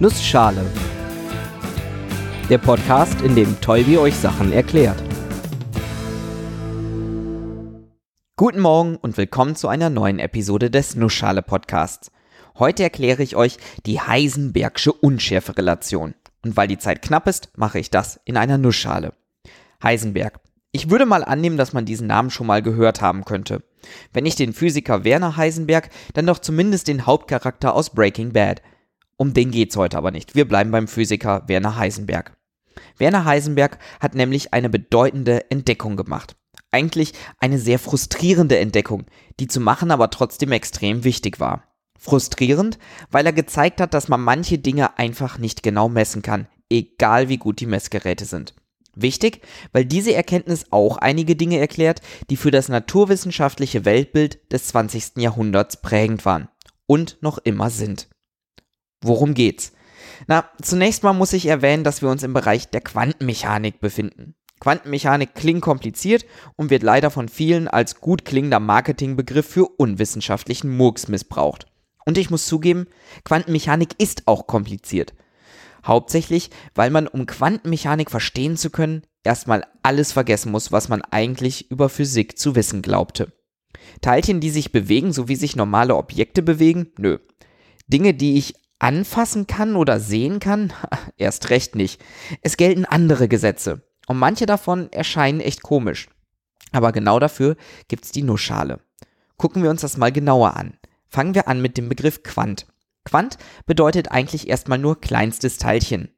Nussschale. Der Podcast, in dem Tolbi euch Sachen erklärt. Guten Morgen und willkommen zu einer neuen Episode des Nussschale Podcasts. Heute erkläre ich euch die Heisenbergsche Unschärferelation. Und weil die Zeit knapp ist, mache ich das in einer Nussschale. Heisenberg. Ich würde mal annehmen, dass man diesen Namen schon mal gehört haben könnte. Wenn nicht den Physiker Werner Heisenberg, dann doch zumindest den Hauptcharakter aus Breaking Bad – um den geht's heute aber nicht. Wir bleiben beim Physiker Werner Heisenberg. Werner Heisenberg hat nämlich eine bedeutende Entdeckung gemacht. Eigentlich eine sehr frustrierende Entdeckung, die zu machen aber trotzdem extrem wichtig war. Frustrierend, weil er gezeigt hat, dass man manche Dinge einfach nicht genau messen kann, egal wie gut die Messgeräte sind. Wichtig, weil diese Erkenntnis auch einige Dinge erklärt, die für das naturwissenschaftliche Weltbild des 20. Jahrhunderts prägend waren und noch immer sind. Worum geht's? Na, zunächst mal muss ich erwähnen, dass wir uns im Bereich der Quantenmechanik befinden. Quantenmechanik klingt kompliziert und wird leider von vielen als gut klingender Marketingbegriff für unwissenschaftlichen Murks missbraucht. Und ich muss zugeben, Quantenmechanik ist auch kompliziert. Hauptsächlich, weil man, um Quantenmechanik verstehen zu können, erstmal alles vergessen muss, was man eigentlich über Physik zu wissen glaubte. Teilchen, die sich bewegen, so wie sich normale Objekte bewegen? Nö. Dinge, die ich anfassen kann oder sehen kann? Erst recht nicht. Es gelten andere Gesetze. Und manche davon erscheinen echt komisch. Aber genau dafür gibt's die Nussschale. Gucken wir uns das mal genauer an. Fangen wir an mit dem Begriff Quant. Quant bedeutet eigentlich erstmal nur kleinstes Teilchen.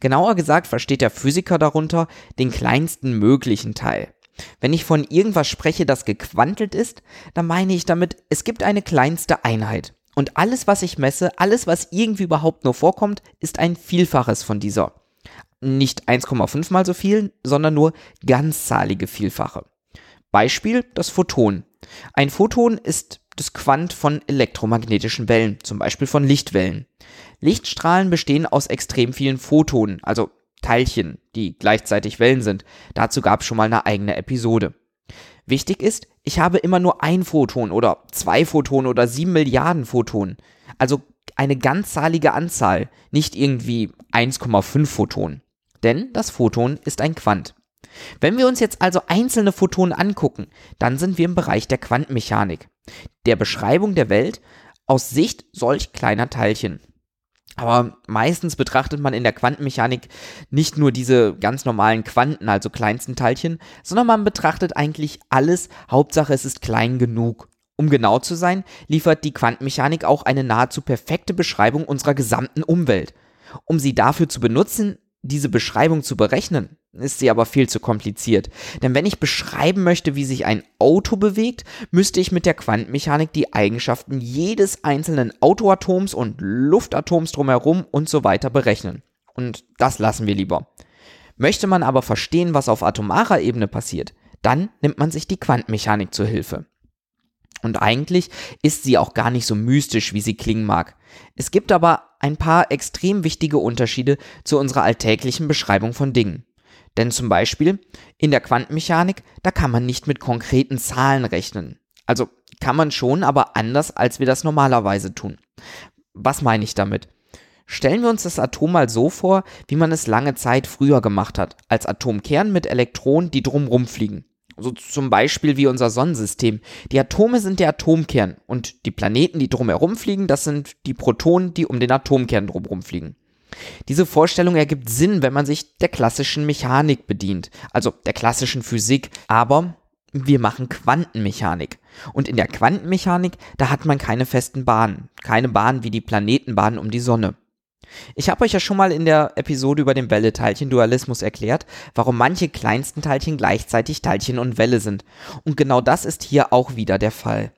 Genauer gesagt versteht der Physiker darunter den kleinsten möglichen Teil. Wenn ich von irgendwas spreche, das gequantelt ist, dann meine ich damit, es gibt eine kleinste Einheit. Und alles, was ich messe, alles, was irgendwie überhaupt nur vorkommt, ist ein Vielfaches von dieser. Nicht 1,5 mal so viel, sondern nur ganzzahlige Vielfache. Beispiel das Photon. Ein Photon ist das Quant von elektromagnetischen Wellen, zum Beispiel von Lichtwellen. Lichtstrahlen bestehen aus extrem vielen Photonen, also Teilchen, die gleichzeitig Wellen sind. Dazu gab es schon mal eine eigene Episode. Wichtig ist, ich habe immer nur ein Photon oder zwei Photonen oder sieben Milliarden Photonen. Also eine ganzzahlige Anzahl, nicht irgendwie 1,5 Photonen. Denn das Photon ist ein Quant. Wenn wir uns jetzt also einzelne Photonen angucken, dann sind wir im Bereich der Quantenmechanik, der Beschreibung der Welt aus Sicht solch kleiner Teilchen. Aber meistens betrachtet man in der Quantenmechanik nicht nur diese ganz normalen Quanten, also kleinsten Teilchen, sondern man betrachtet eigentlich alles, Hauptsache es ist klein genug. Um genau zu sein, liefert die Quantenmechanik auch eine nahezu perfekte Beschreibung unserer gesamten Umwelt. Um sie dafür zu benutzen, diese Beschreibung zu berechnen, ist sie aber viel zu kompliziert. Denn wenn ich beschreiben möchte, wie sich ein Auto bewegt, müsste ich mit der Quantenmechanik die Eigenschaften jedes einzelnen Autoatoms und Luftatoms drumherum und so weiter berechnen. Und das lassen wir lieber. Möchte man aber verstehen, was auf atomarer Ebene passiert, dann nimmt man sich die Quantenmechanik zur Hilfe. Und eigentlich ist sie auch gar nicht so mystisch, wie sie klingen mag. Es gibt aber ein paar extrem wichtige Unterschiede zu unserer alltäglichen Beschreibung von Dingen. Denn zum Beispiel in der Quantenmechanik, da kann man nicht mit konkreten Zahlen rechnen. Also kann man schon, aber anders, als wir das normalerweise tun. Was meine ich damit? Stellen wir uns das Atom mal so vor, wie man es lange Zeit früher gemacht hat, als Atomkern mit Elektronen, die drumrum fliegen. So zum Beispiel wie unser Sonnensystem. Die Atome sind der Atomkern und die Planeten, die drumherum fliegen, das sind die Protonen, die um den Atomkern drumherum fliegen. Diese Vorstellung ergibt Sinn, wenn man sich der klassischen Mechanik bedient, also der klassischen Physik, aber wir machen Quantenmechanik. Und in der Quantenmechanik, da hat man keine festen Bahnen, keine Bahnen wie die Planetenbahnen um die Sonne. Ich habe euch ja schon mal in der Episode über den Welle-Teilchen-Dualismus erklärt, warum manche kleinsten Teilchen gleichzeitig Teilchen und Welle sind. Und genau das ist hier auch wieder der Fall.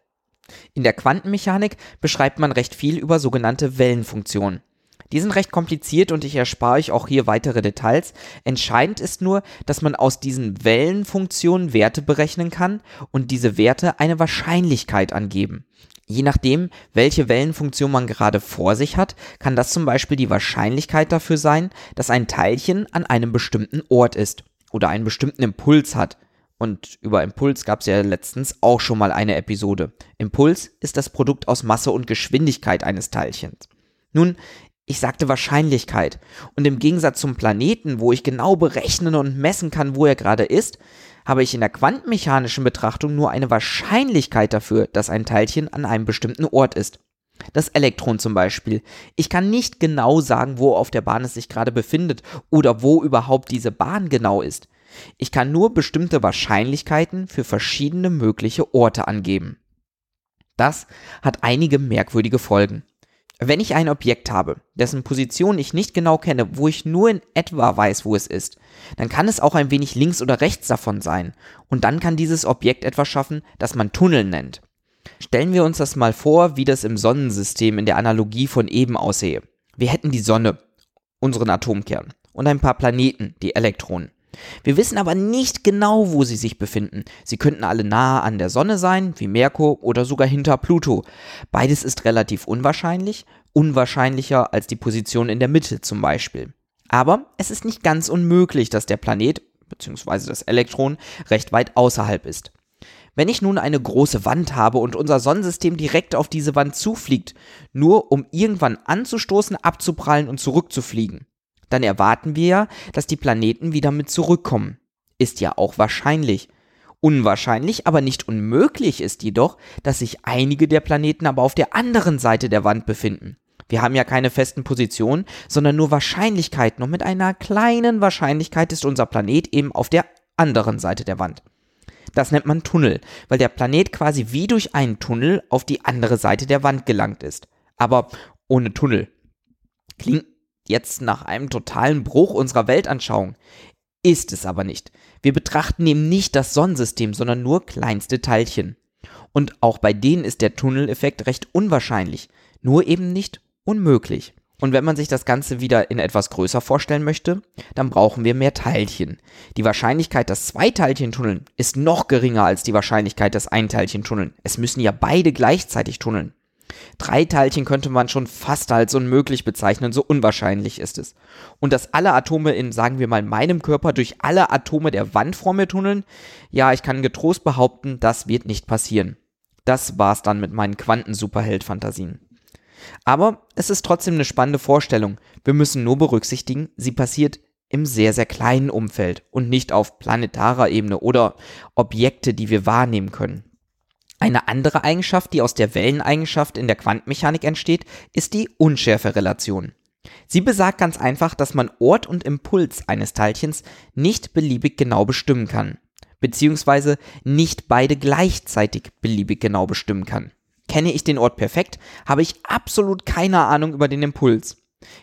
In der Quantenmechanik beschreibt man recht viel über sogenannte Wellenfunktionen. Die sind recht kompliziert und ich erspare euch auch hier weitere Details. Entscheidend ist nur, dass man aus diesen Wellenfunktionen Werte berechnen kann und diese Werte eine Wahrscheinlichkeit angeben. Je nachdem, welche Wellenfunktion man gerade vor sich hat, kann das zum Beispiel die Wahrscheinlichkeit dafür sein, dass ein Teilchen an einem bestimmten Ort ist oder einen bestimmten Impuls hat. Und über Impuls gab es ja letztens auch schon mal eine Episode. Impuls ist das Produkt aus Masse und Geschwindigkeit eines Teilchens. Nun, Ich sagte Wahrscheinlichkeit. Und im Gegensatz zum Planeten, wo ich genau berechnen und messen kann, wo er gerade ist, habe ich in der quantenmechanischen Betrachtung nur eine Wahrscheinlichkeit dafür, dass ein Teilchen an einem bestimmten Ort ist. Das Elektron zum Beispiel. Ich kann nicht genau sagen, wo auf der Bahn es sich gerade befindet oder wo überhaupt diese Bahn genau ist. Ich kann nur bestimmte Wahrscheinlichkeiten für verschiedene mögliche Orte angeben. Das hat einige merkwürdige Folgen. Wenn ich ein Objekt habe, dessen Position ich nicht genau kenne, wo ich nur in etwa weiß, wo es ist, dann kann es auch ein wenig links oder rechts davon sein. Und dann kann dieses Objekt etwas schaffen, das man Tunnel nennt. Stellen wir uns das mal vor, wie das im Sonnensystem in der Analogie von eben aussehe. Wir hätten die Sonne, unseren Atomkern, und ein paar Planeten, die Elektronen. Wir wissen aber nicht genau, wo sie sich befinden. Sie könnten alle nahe an der Sonne sein, wie Merkur, oder sogar hinter Pluto. Beides ist relativ unwahrscheinlich, unwahrscheinlicher als die Position in der Mitte zum Beispiel. Aber es ist nicht ganz unmöglich, dass der Planet bzw. das Elektron recht weit außerhalb ist. Wenn ich nun eine große Wand habe und unser Sonnensystem direkt auf diese Wand zufliegt, nur um irgendwann anzustoßen, abzuprallen und zurückzufliegen, dann erwarten wir ja, dass die Planeten wieder mit zurückkommen. Ist ja auch wahrscheinlich. Unwahrscheinlich, aber nicht unmöglich ist jedoch, dass sich einige der Planeten aber auf der anderen Seite der Wand befinden. Wir haben ja keine festen Positionen, sondern nur Wahrscheinlichkeiten und mit einer kleinen Wahrscheinlichkeit ist unser Planet eben auf der anderen Seite der Wand. Das nennt man Tunnel, weil der Planet quasi wie durch einen Tunnel auf die andere Seite der Wand gelangt ist. Aber ohne Tunnel. Klingt jetzt nach einem totalen Bruch unserer Weltanschauung. Ist es aber nicht. Wir betrachten eben nicht das Sonnensystem, sondern nur kleinste Teilchen. Und auch bei denen ist der Tunneleffekt recht unwahrscheinlich, nur eben nicht unmöglich. Und wenn man sich das Ganze wieder in etwas größer vorstellen möchte, dann brauchen wir mehr Teilchen. Die Wahrscheinlichkeit, dass zwei Teilchen tunneln, ist noch geringer als die Wahrscheinlichkeit, dass ein Teilchen tunneln. Es müssen ja beide gleichzeitig tunneln. Drei Teilchen könnte man schon fast als unmöglich bezeichnen, so unwahrscheinlich ist es. Und dass alle Atome in, sagen wir mal, meinem Körper durch alle Atome der Wand vor mir tunneln, ja, ich kann getrost behaupten, das wird nicht passieren. Das war's dann mit meinen Quanten-Superheld-Fantasien. Aber es ist trotzdem eine spannende Vorstellung. Wir müssen nur berücksichtigen, sie passiert im sehr, sehr kleinen Umfeld und nicht auf planetarer Ebene oder Objekte, die wir wahrnehmen können. Eine andere Eigenschaft, die aus der Welleneigenschaft in der Quantenmechanik entsteht, ist die Unschärferelation. Sie besagt ganz einfach, dass man Ort und Impuls eines Teilchens nicht beliebig genau bestimmen kann, beziehungsweise nicht beide gleichzeitig beliebig genau bestimmen kann. Kenne ich den Ort perfekt, habe ich absolut keine Ahnung über den Impuls.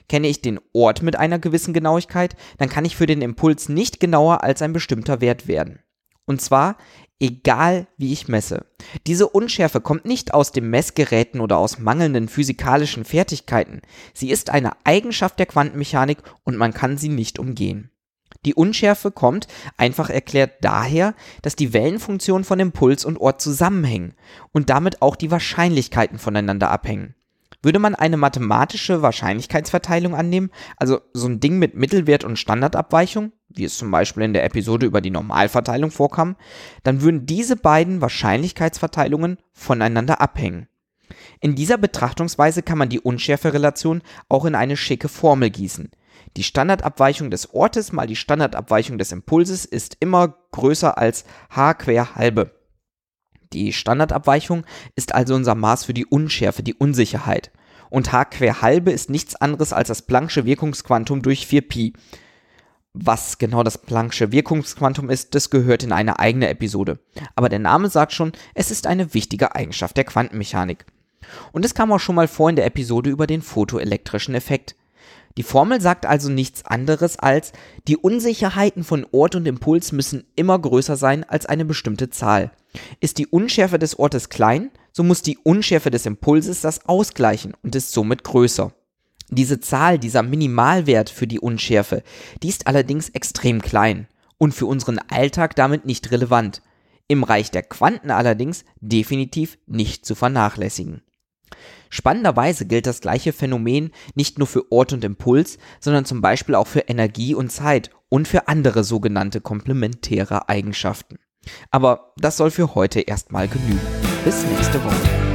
Kenne ich den Ort mit einer gewissen Genauigkeit, dann kann ich für den Impuls nicht genauer als ein bestimmter Wert werden. Und zwar egal wie ich messe. Diese Unschärfe kommt nicht aus den Messgeräten oder aus mangelnden physikalischen Fertigkeiten. Sie ist eine Eigenschaft der Quantenmechanik und man kann sie nicht umgehen. Die Unschärfe kommt, einfach erklärt, daher, dass die Wellenfunktionen von Impuls und Ort zusammenhängen und damit auch die Wahrscheinlichkeiten voneinander abhängen. Würde man eine mathematische Wahrscheinlichkeitsverteilung annehmen, also so ein Ding mit Mittelwert und Standardabweichung, wie es zum Beispiel in der Episode über die Normalverteilung vorkam, dann würden diese beiden Wahrscheinlichkeitsverteilungen voneinander abhängen. In dieser Betrachtungsweise kann man die Unschärferelation auch in eine schicke Formel gießen. Die Standardabweichung des Ortes mal die Standardabweichung des Impulses ist immer größer als h quer halbe. Die Standardabweichung ist also unser Maß für die Unschärfe, die Unsicherheit. Und h quer halbe ist nichts anderes als das Planck'sche Wirkungsquantum durch 4pi. Was genau das Planck'sche Wirkungsquantum ist, das gehört in eine eigene Episode. Aber der Name sagt schon, es ist eine wichtige Eigenschaft der Quantenmechanik. Und es kam auch schon mal vor in der Episode über den photoelektrischen Effekt. Die Formel sagt also nichts anderes als, die Unsicherheiten von Ort und Impuls müssen immer größer sein als eine bestimmte Zahl. Ist die Unschärfe des Ortes klein, so muss die Unschärfe des Impulses das ausgleichen und ist somit größer. Diese Zahl, dieser Minimalwert für die Unschärfe, die ist allerdings extrem klein und für unseren Alltag damit nicht relevant. Im Reich der Quanten allerdings definitiv nicht zu vernachlässigen. Spannenderweise gilt das gleiche Phänomen nicht nur für Ort und Impuls, sondern zum Beispiel auch für Energie und Zeit und für andere sogenannte komplementäre Eigenschaften. Aber das soll für heute erstmal genügen. Bis nächste Woche.